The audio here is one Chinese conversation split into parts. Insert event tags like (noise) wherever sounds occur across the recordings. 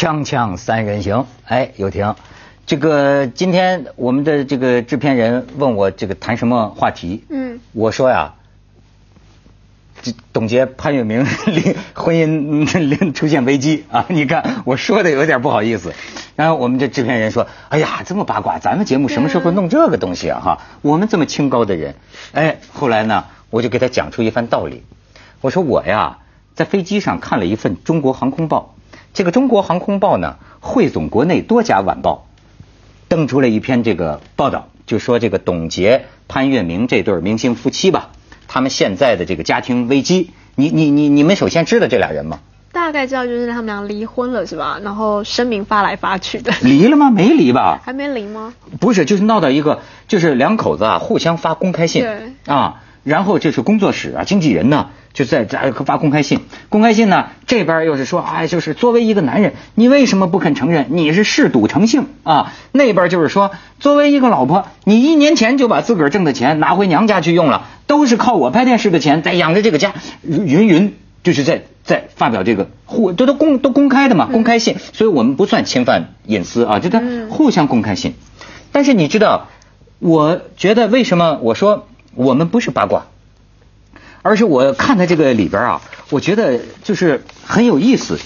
锵锵三人行，哎，有婷，这个今天我们的这个制片人问我这个谈什么话题，嗯，我说呀，这董洁潘粤明 (laughs) 离婚姻 (laughs) 出现危机。啊，你看我说的有点不好意思，然后我们这制片人说，哎呀，这么八卦，咱们节目什么时候弄这个东西啊？哈，我们这么清高的人，哎，后来呢，我就给他讲出一番道理，我说我呀，在飞机上看了一份《中国航空报》。这个中国航空报呢，汇总国内多家晚报，登出了一篇这个报道，就说这个董洁、潘粤明这对明星夫妻吧，他们现在的这个家庭危机，你你你你们首先知道这俩人吗？大概知道就是他们俩离婚了是吧？然后声明发来发去的。离了吗？没离吧？还没离吗？不是，就是闹到一个，就是两口子啊互相发公开信，对啊，然后这是工作室啊经纪人呢。就在在发公开信，公开信呢这边又是说，哎，就是作为一个男人，你为什么不肯承认你是嗜赌成性啊？那边就是说，作为一个老婆，你一年前就把自个儿挣的钱拿回娘家去用了，都是靠我拍电视的钱在养着这个家，云云就是在在发表这个互这都公都公开的嘛，公开信，所以我们不算侵犯隐私啊，就他互相公开信。但是你知道，我觉得为什么我说我们不是八卦？而是我看他这个里边啊，我觉得就是很有意思。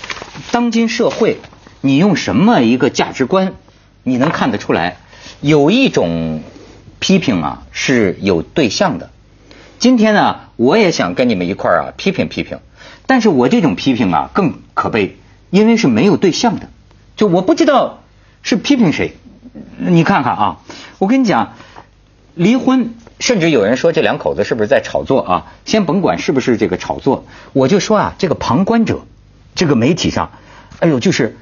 当今社会，你用什么一个价值观，你能看得出来？有一种批评啊是有对象的。今天呢，我也想跟你们一块儿啊批评批评。但是我这种批评啊更可悲，因为是没有对象的。就我不知道是批评谁。你看看啊，我跟你讲，离婚。甚至有人说这两口子是不是在炒作啊？先甭管是不是这个炒作，我就说啊，这个旁观者，这个媒体上，哎呦，就是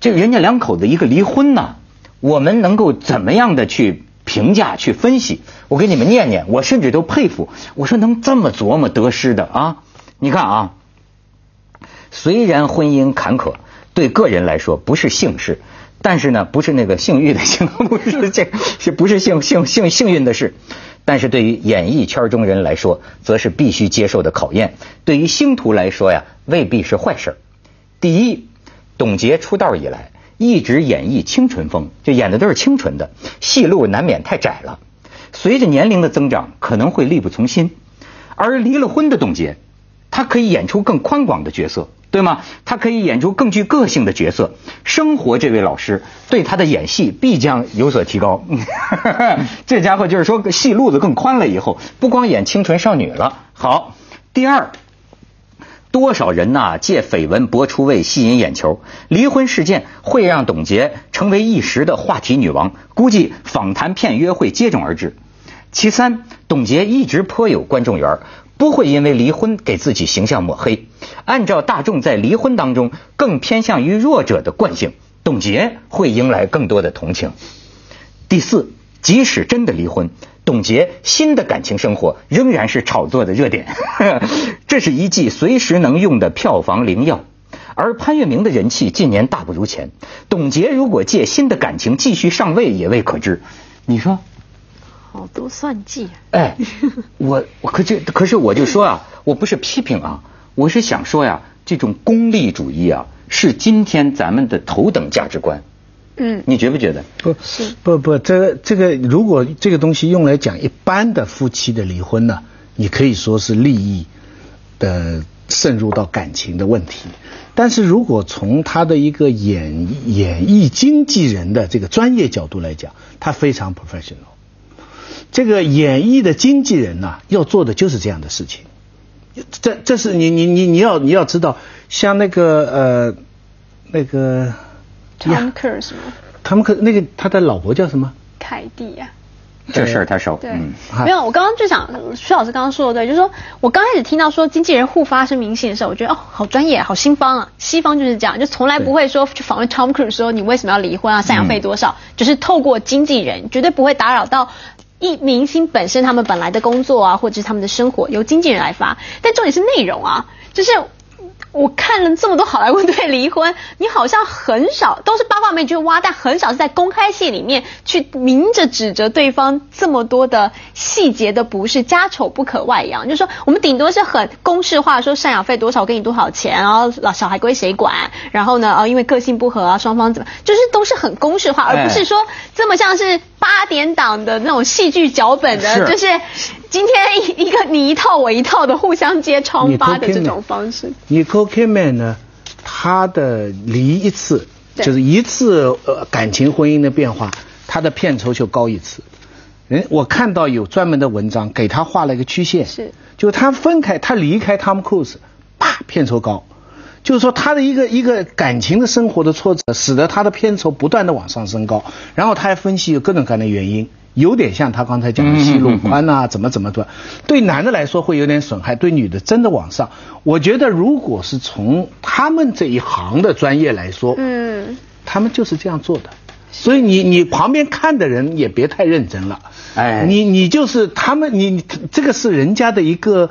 这个人家两口子一个离婚呢，我们能够怎么样的去评价、去分析？我给你们念念，我甚至都佩服。我说能这么琢磨得失的啊？你看啊，虽然婚姻坎坷，对个人来说不是幸事。但是呢，不是那个幸运的幸，不是这，是不是幸幸幸幸运的事？但是对于演艺圈中人来说，则是必须接受的考验。对于星途来说呀，未必是坏事。第一，董洁出道以来一直演绎清纯风，就演的都是清纯的，戏路难免太窄了。随着年龄的增长，可能会力不从心。而离了婚的董洁，她可以演出更宽广的角色。对吗？他可以演出更具个性的角色。生活这位老师对他的演戏必将有所提高。(laughs) 这家伙就是说戏路子更宽了，以后不光演清纯少女了。好，第二，多少人呐借绯闻博出位吸引眼球，离婚事件会让董洁成为一时的话题女王，估计访谈片约会接踵而至。其三，董洁一直颇有观众缘。不会因为离婚给自己形象抹黑。按照大众在离婚当中更偏向于弱者的惯性，董洁会迎来更多的同情。第四，即使真的离婚，董洁新的感情生活仍然是炒作的热点，(laughs) 这是一剂随时能用的票房灵药。而潘粤明的人气近年大不如前，董洁如果借新的感情继续上位，也未可知。你说？好多算计！哎，我我可这可是我就说啊，(laughs) 我不是批评啊，我是想说呀，这种功利主义啊，是今天咱们的头等价值观。嗯，你觉不觉得？不，是不不，这这个如果这个东西用来讲一般的夫妻的离婚呢，你可以说是利益的渗入到感情的问题。但是如果从他的一个演演艺经纪人的这个专业角度来讲，他非常 professional。这个演艺的经纪人呐，要做的就是这样的事情。这这是你你你你要你要知道，像那个呃那个汤克是吗？他们可那个他的老婆叫什么？凯蒂呀。这事儿他熟。对，没有，我刚刚就想徐老师刚刚说的对，就是说我刚开始听到说经纪人互发声明信的时候，我觉得哦，好专业，好新方啊，西方就是这样，就从来不会说去访问 Tom Cruise 说你为什么要离婚啊，赡养费多少，就是透过经纪人，绝对不会打扰到。一明星本身他们本来的工作啊，或者是他们的生活，由经纪人来发。但重点是内容啊，就是我看了这么多好莱坞对离婚，你好像很少都是八卦媒去挖，但很少是在公开戏里面去明着指责对方这么多的细节的不是，家丑不可外扬。就是说，我们顶多是很公式化，说赡养费多少，我给你多少钱，然后老小孩归谁管，然后呢，呃，因为个性不合啊，双方怎么，就是都是很公式化，而不是说这么像是八点档的那种戏剧脚本的，就是今天一个你一套我一套的互相揭疮疤的这种方式。你 Kidman 呢？他的离一次就是一次呃感情婚姻的变化，他的片酬就高一次。人我看到有专门的文章给他画了一个曲线，是，就是他分开他离开 Tom Cruise，啪片酬高，就是说他的一个一个感情的生活的挫折，使得他的片酬不断的往上升高。然后他还分析有各种各样的原因。有点像他刚才讲的戏路宽呐，怎么怎么的，对男的来说会有点损害，对女的真的往上。我觉得如果是从他们这一行的专业来说，嗯，他们就是这样做的。所以你你旁边看的人也别太认真了，哎，你你就是他们，你这个是人家的一个。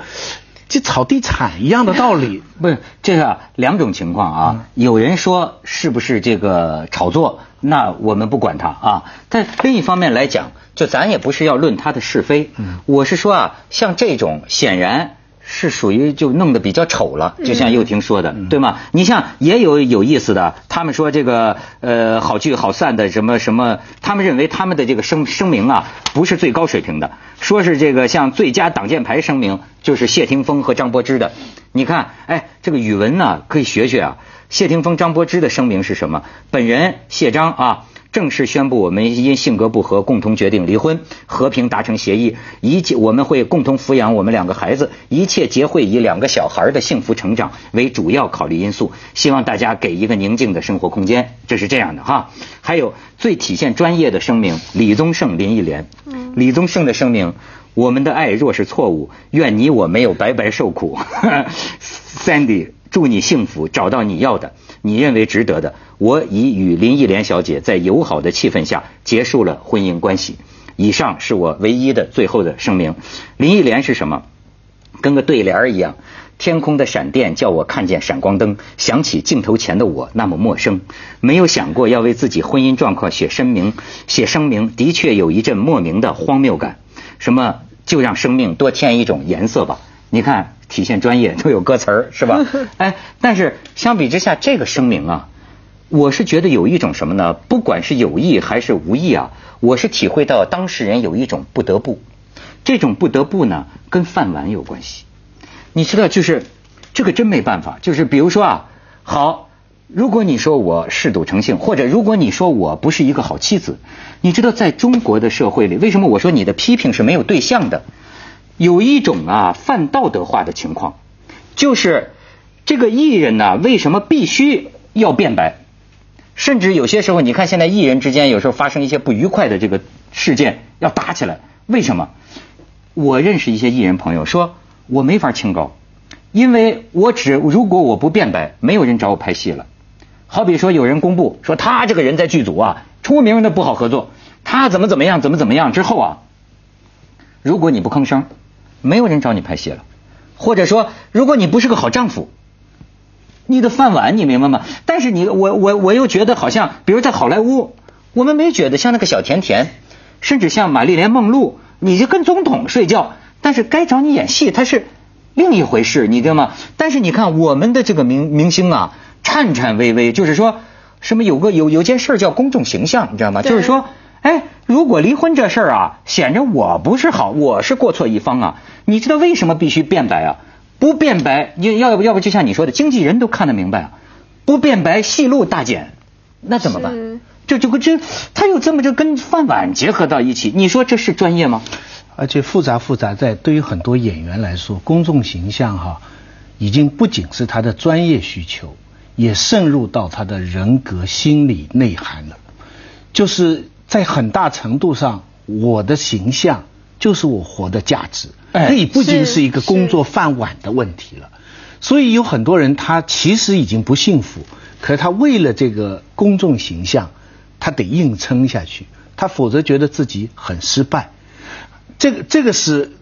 就炒地产一样的道理，(laughs) 不是这个两种情况啊。有人说是不是这个炒作，那我们不管他啊。但另一方面来讲，就咱也不是要论他的是非，我是说啊，像这种显然。是属于就弄得比较丑了，就像又婷说的，对吗？你像也有有意思的，他们说这个呃好聚好散的什么什么，他们认为他们的这个声声明啊不是最高水平的，说是这个像最佳挡箭牌声明就是谢霆锋和张柏芝的。你看，哎，这个语文呢可以学学啊。谢霆锋、张柏芝的声明是什么？本人谢张啊。正式宣布，我们因性格不合，共同决定离婚，和平达成协议。一切我们会共同抚养我们两个孩子，一切皆会以两个小孩的幸福成长为主要考虑因素。希望大家给一个宁静的生活空间。这是这样的哈。还有最体现专业的声明，李宗盛、林忆莲。李宗盛的声明：我们的爱若是错误，愿你我没有白白受苦。(laughs) Sandy，祝你幸福，找到你要的。你认为值得的，我已与林忆莲小姐在友好的气氛下结束了婚姻关系。以上是我唯一的最后的声明。林忆莲是什么？跟个对联一样。天空的闪电叫我看见闪光灯，想起镜头前的我那么陌生。没有想过要为自己婚姻状况写声明，写声明的确有一阵莫名的荒谬感。什么？就让生命多添一种颜色吧。你看。体现专业都有歌词儿是吧？(laughs) 哎，但是相比之下，这个声明啊，我是觉得有一种什么呢？不管是有意还是无意啊，我是体会到当事人有一种不得不。这种不得不呢，跟饭碗有关系。你知道，就是这个真没办法。就是比如说啊，好，如果你说我嗜赌成性，或者如果你说我不是一个好妻子，你知道，在中国的社会里，为什么我说你的批评是没有对象的？有一种啊泛道德化的情况，就是这个艺人呢，为什么必须要变白？甚至有些时候，你看现在艺人之间有时候发生一些不愉快的这个事件，要打起来，为什么？我认识一些艺人朋友说，我没法清高，因为我只如果我不变白，没有人找我拍戏了。好比说有人公布说他这个人在剧组啊出名的不好合作，他怎么怎么样怎么怎么样之后啊，如果你不吭声。没有人找你拍戏了，或者说，如果你不是个好丈夫，你的饭碗你明白吗？但是你我我我又觉得好像，比如在好莱坞，我们没觉得像那个小甜甜，甚至像玛丽莲梦露，你就跟总统睡觉，但是该找你演戏，他是另一回事，你知道吗？但是你看我们的这个明明星啊，颤颤巍巍，就是说什么有个有有件事叫公众形象，你知道吗？就是说。哎，如果离婚这事儿啊，显着我不是好，我是过错一方啊。你知道为什么必须辩白啊？不辩白，你要不要不就像你说的，经纪人都看得明白啊。不辩白，戏路大减，那怎么办？这这个这，他又这么就跟饭碗结合到一起，你说这是专业吗？而且复杂复杂在，对于很多演员来说，公众形象哈，已经不仅是他的专业需求，也渗入到他的人格心理内涵了，就是。在很大程度上，我的形象就是我活的价值，可以不仅是一个工作饭碗的问题了。所以有很多人他其实已经不幸福，可是他为了这个公众形象，他得硬撑下去，他否则觉得自己很失败。这个这个是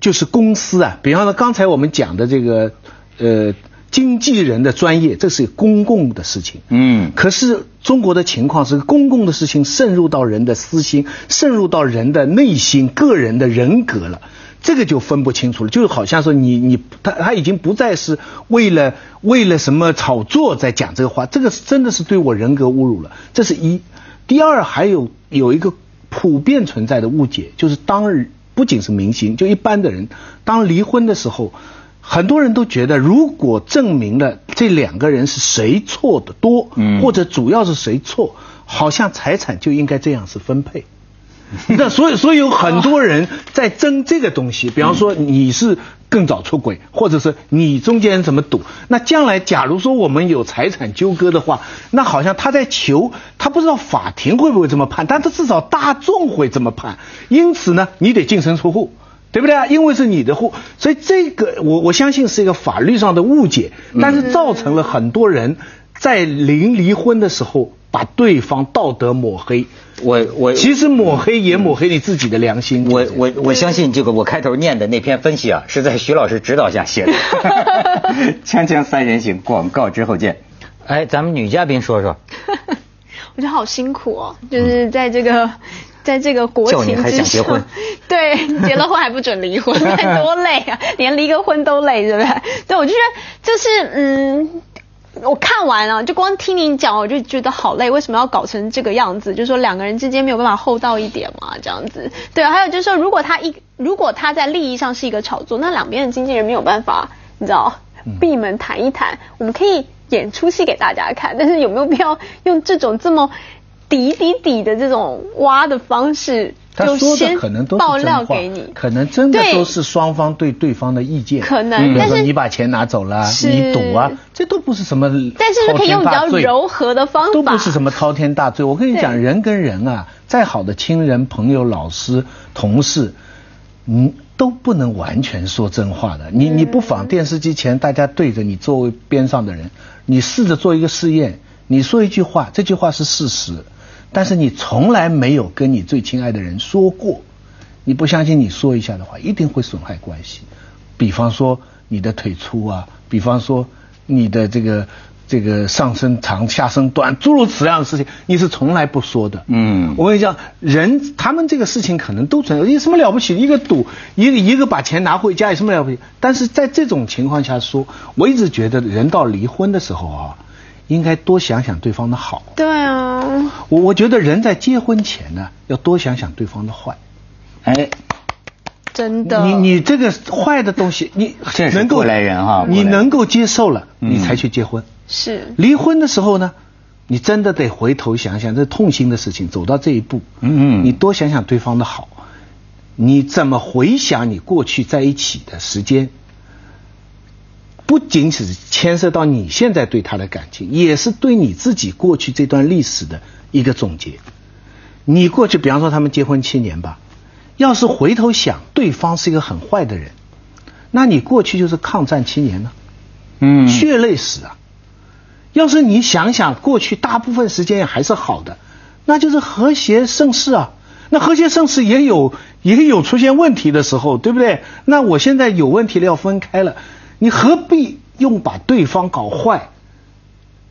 就是公司啊，比方说刚才我们讲的这个呃经纪人的专业，这是公共的事情。嗯可是中国的情况是，公共的事情渗入到人的私心，渗入到人的内心、个人的人格了。这个就分不清楚了，就好像说你你他他已经不再是为了为了什么炒作在讲这个话，这个是真的是对我人格侮辱了。这是一，第二还有有一个普遍存在的误解，就是当日不仅是明星，就一般的人，当离婚的时候，很多人都觉得，如果证明了这两个人是谁错的多，嗯或者主要是谁错，好像财产就应该这样是分配。那所以，所以有很多人在争这个东西，比方说你是更早出轨，或者是你中间怎么赌。那将来假如说我们有财产纠葛的话，那好像他在求，他不知道法庭会不会这么判，但他至少大众会这么判。因此呢，你得净身出户。对不对啊？因为是你的户，所以这个我我相信是一个法律上的误解，但是造成了很多人在临离婚的时候把对方道德抹黑。我我其实抹黑也抹黑你自己的良心。我我我相信这个我开头念的那篇分析啊，是在徐老师指导下写的。(laughs) (laughs) 锵锵三人行，广告之后见。哎，咱们女嘉宾说说，(laughs) 我觉得好辛苦哦，就是在这个。在这个国情之上想结婚，(laughs) 对，结了婚还不准离婚，那 (laughs) 多累啊！连离个婚都累，对不对？对，我就觉得就是嗯。我看完了，就光听你讲，我就觉得好累。为什么要搞成这个样子？就是说两个人之间没有办法厚道一点嘛，这样子。对，还有就是说，如果他一如果他在利益上是一个炒作，那两边的经纪人没有办法，你知道，闭门谈一谈。我们可以演出戏给大家看，但是有没有必要用这种这么底底底的这种挖的方式？他说的可能都是爆料给你，可能真的都是双方对对方的意见。可能但是你把钱拿走了，你赌啊，这都不是什么但是可以用比较柔和的方法都不是什么滔天大罪。我跟你讲，人跟人啊，再好的亲人、朋友、老师、同事，嗯，都不能完全说真话的。你你不妨电视机前大家对着你座位边上的人，你试着做一个试验，你说一句话，这句话是事实，但是你从来没有跟你最亲爱的人说过。你不相信，你说一下的话，一定会损害关系。比方说你的腿粗啊，比方说你的这个这个上身长下身短，诸如此样的事情，你是从来不说的。嗯我跟你讲，人他们这个事情可能都存在，有什么了不起？一个赌，一个一个把钱拿回家，有什么了不起？但是在这种情况下说，我一直觉得人到离婚的时候啊，应该多想想对方的好。对啊，我我觉得人在结婚前呢，要多想想对方的坏。哎，真的。你你这个坏的东西，你能够过来人哈你能够接受了，嗯你才去结婚。是离婚的时候呢，你真的得回头想想，这痛心的事情，走到这一步，嗯嗯你多想想对方的好，你怎么回想你过去在一起的时间？不仅仅是牵涉到你现在对他的感情，也是对你自己过去这段历史的一个总结。你过去，比方说他们结婚七年吧，要是回头想对方是一个很坏的人，那你过去就是抗战七年呢，嗯，血泪史啊。要是你想想过去大部分时间还是好的，那就是和谐盛世啊。那和谐盛世也有也有出现问题的时候，对不对？那我现在有问题了，要分开了，你何必用把对方搞坏？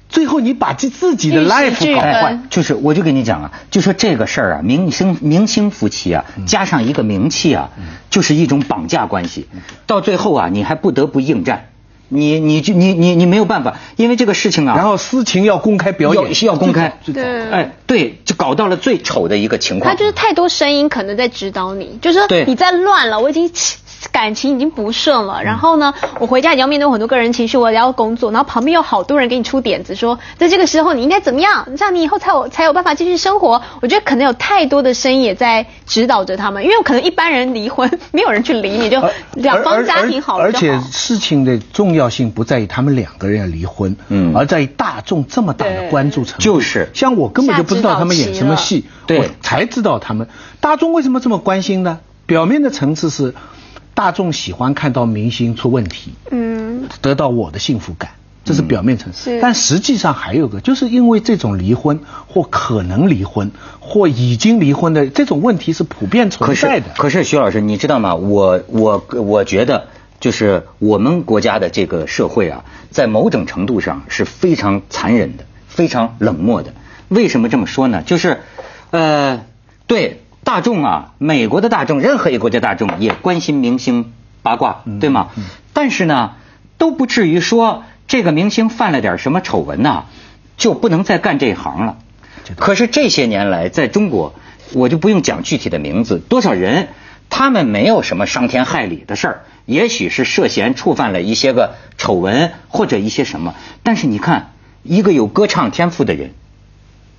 最后你把自自己的 life 搞坏。哎，，就是我就跟你讲啊，就说这个事儿啊，明星明星夫妻啊，嗯。加上一个名气啊，就是一种绑架关系，到最后啊，你还不得不应战，你你就你你你没有办法，因为这个事情啊，然后私情要公开表演，要要公开，对。哎，对，就搞到了最丑的一个情况。他就是太多声音可能在指导你，就是说你在乱了，我已经起感情已经不顺了，然后呢，我回家已经要面对很多个人情绪，我也要工作，然后旁边有好多人给你出点子，说在这个时候你应该怎么样，这样你以后才有才有办法继续生活。我觉得可能有太多的声音也在指导着他们，因为可能一般人离婚没有人去理你，就两方家庭好了而且。事情的重要性不在于他们两个人要离婚，嗯而在于大众这么大的关注程度。就是像我根本就不知道他们演什么戏，对我才知道他们大众为什么这么关心呢？表面的层次是大众喜欢看到明星出问题，嗯，得到我的幸福感，这是表面层次。是但实际上还有个，就是因为这种离婚或可能离婚或已经离婚的这种问题是普遍存可是在的。可是徐老师，你知道吗？我我我觉得就是我们国家的这个社会啊，在某种程度上是非常残忍的，非常冷漠的。为什么这么说呢？就是，呃，对大众啊，美国的大众，任何一个国家大众也关心明星八卦，对吗？但是呢，都不至于说这个明星犯了点什么丑闻呐、就不能再干这一行了。可是这些年来，在中国，我就不用讲具体的名字，多少人，他们没有什么伤天害理的事儿，也许是涉嫌触犯了一些个丑闻或者一些什么，但是你看，一个有歌唱天赋的人，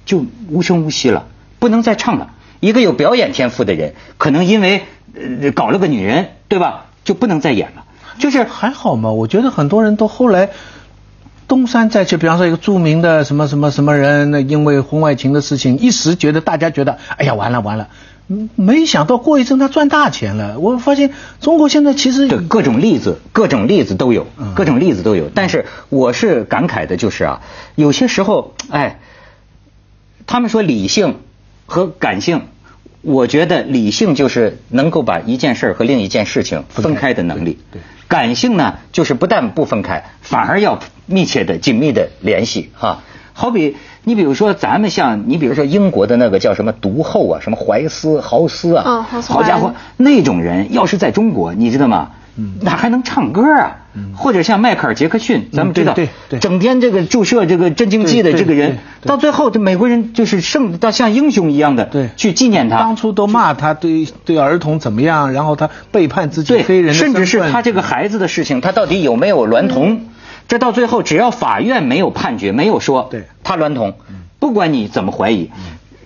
就无声无息了，不能再唱了；一个有表演天赋的人，可能因为呃搞了个女人，对吧，就不能再演了。就是还好嘛，我觉得很多人都后来东山再起，比方说一个著名的什么什么什么人，那因为婚外情的事情，一时觉得大家觉得，哎呀完了完了，嗯没想到过一阵他赚大钱了。我发现中国现在其实对各种例子，各种例子都有嗯，各种例子都有。但是我是感慨的，就是啊，有些时候，哎，他们说理性和感性，我觉得理性就是能够把一件事和另一件事情分开的能力。对对感性呢，就是不但不分开，反而要密切的、紧密的联系哈。好比你比如说，咱们像你比如说英国的那个叫什么毒后啊，什么怀斯、豪斯啊，好家伙，那种人要是在中国，你知道吗？那还能唱歌啊？或者像迈克尔·杰克逊，咱们知道，嗯对对对。整天这个注射这个镇静剂的这个人到最后这美国人就是圣到像英雄一样的对。去纪念他。当初都骂他对对儿童怎么样，然后他背叛自己对，黑人甚至是他这个孩子的事情，他到底有没有娈童？这到最后，只要法院没有判决，没有说对。他娈童，不管你怎么怀疑，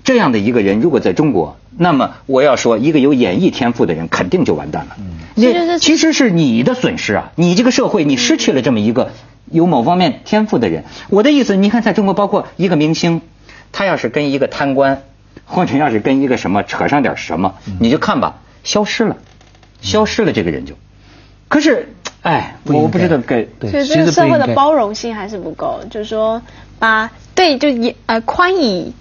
这样的一个人如果在中国，那么我要说，一个有演艺天赋的人肯定就完蛋了。这就是那其实是你的损失啊！你这个社会，你失去了这么一个有某方面天赋的人。我的意思，你看，在中国，包括一个明星，他要是跟一个贪官，或者要是跟一个什么扯上点什么，你就看吧，消失了，消失了，这个人就。可是，哎，我不知道该对所以这个社会的包容性还是不够，就是说把对就也呃宽以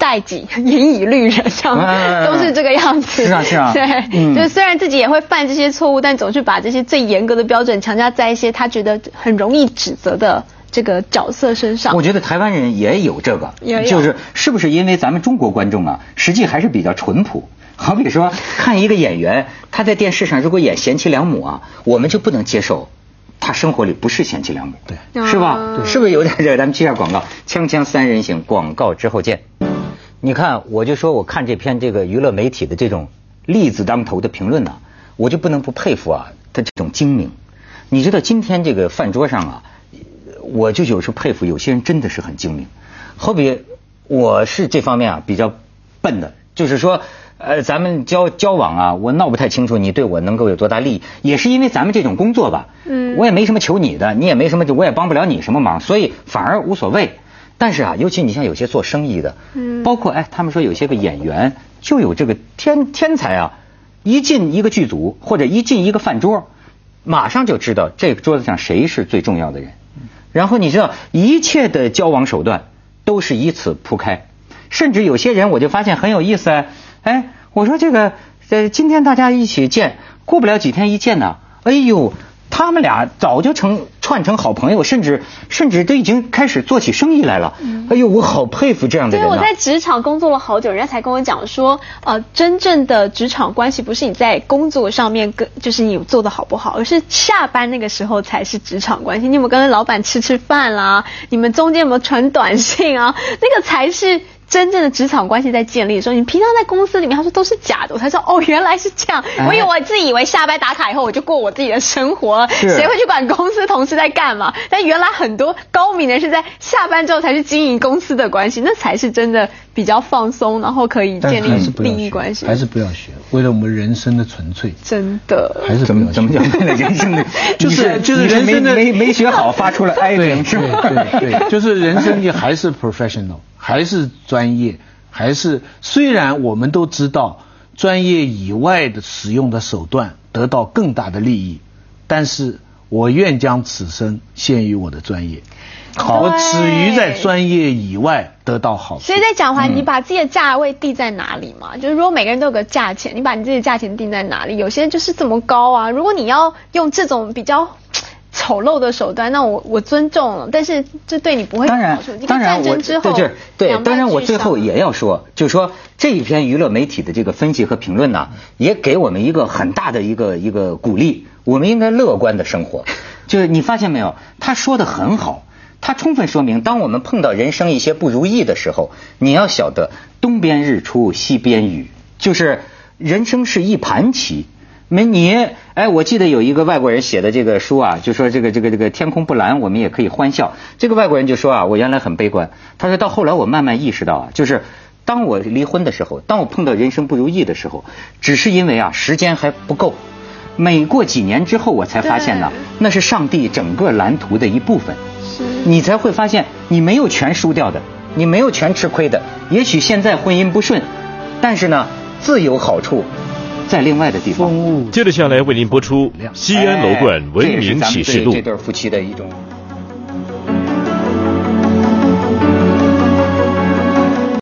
待己，严以律人，这样、嗯都是这个样子。是啊是啊 (laughs) 对，嗯就是虽然自己也会犯这些错误，但总是把这些最严格的标准强加在一些他觉得很容易指责的这个角色身上。我觉得台湾人也有这个，就是是不是因为咱们中国观众啊，实际还是比较淳朴。好比说，看一个演员，他在电视上如果演贤妻良母啊，我们就不能接受他生活里不是贤妻良母，对是吧？是不是有点这个？咱们接下广告，锵锵三人行，广告之后见。你看，我就说我看这篇这个娱乐媒体的这种例子当头的评论呢、我就不能不佩服啊，他这种精明。你知道今天这个饭桌上啊，我就有时候佩服有些人真的是很精明。好比我是这方面啊比较笨的，就是说。呃，咱们交交往啊，我闹不太清楚你对我能够有多大利益，也是因为咱们这种工作吧，嗯我也没什么求你的，你也没什么，我也帮不了你什么忙，所以反而无所谓。但是啊，尤其你像有些做生意的，嗯包括哎，他们说有些个演员就有这个天天才啊，一进一个剧组或者一进一个饭桌，马上就知道这个桌子上谁是最重要的人，然后你知道一切的交往手段都是以此铺开，甚至有些人我就发现很有意思啊，哎，我说这个呃，今天大家一起见，过不了几天一见呢，哎呦。他们俩早就成串成好朋友，甚至甚至都已经开始做起生意来了。哎呦，我好佩服这样的对，人、啊。我在职场工作了好久，人家才跟我讲说，呃，真正的职场关系不是你在工作上面跟，就是你做的好不好，而是下班那个时候才是职场关系。你有没有跟老板吃吃饭啦？你们中间有没有传短信啊？那个才是。真正的职场关系在建立的时候，你平常在公司里面，他说都是假的，我才说哦，(laughs) 原来是这样。哎我以为我自己以为下班打卡以后我就过我自己的生活，了谁会去管公司同事在干嘛？但原来很多高明的人是在下班之后才去经营公司的关系，那才是真的比较放松，然后可以建立利益关系。还是不要学，为了我们人生的纯粹，真的。还是怎么怎么讲为了人生的？(laughs) 就是 (laughs) (laughs) 就是人生的没没学好，发出了哀对鸣是吧？对对对，就是人生你还是 professional，还是专业，还是虽然我们都知道专业以外的使用的手段得到更大的利益，但是我愿将此生献于我的专业。好我止于在专业以外得到好处。所以在讲嗯回来，你把自己的价位定在哪里嘛？就是如果每个人都有个价钱，你把你自己的价钱定在哪里？有些人就是这么高啊。如果你要用这种比较丑陋的手段，那我我尊重了，但是这对你不会有当然好处。当然我战争之后，对就是对，当然我最后也要说，就是说这一篇娱乐媒体的这个分析和评论呢，也给我们一个很大的一个一个鼓励，我们应该乐观的生活。(laughs) 就是你发现没有，他说的很好。他充分说明，当我们碰到人生一些不如意的时候，你要晓得东边日出西边雨，就是人生是一盘棋。没你，哎，我记得有一个外国人写的这个书啊，就说这个这个这个天空不蓝，我们也可以欢笑。这个外国人就说啊，我原来很悲观，他说到后来我慢慢意识到啊，就是当我离婚的时候，当我碰到人生不如意的时候，只是因为啊时间还不够。每过几年之后，我才发现呢对，那是上帝整个蓝图的一部分。是你才会发现你没有全输掉的，你没有全吃亏的。也许现在婚姻不顺，但是呢，自有好处在另外的地方。接着下来为您播出《西安楼冠文明启示录对这》。对夫妻的一种。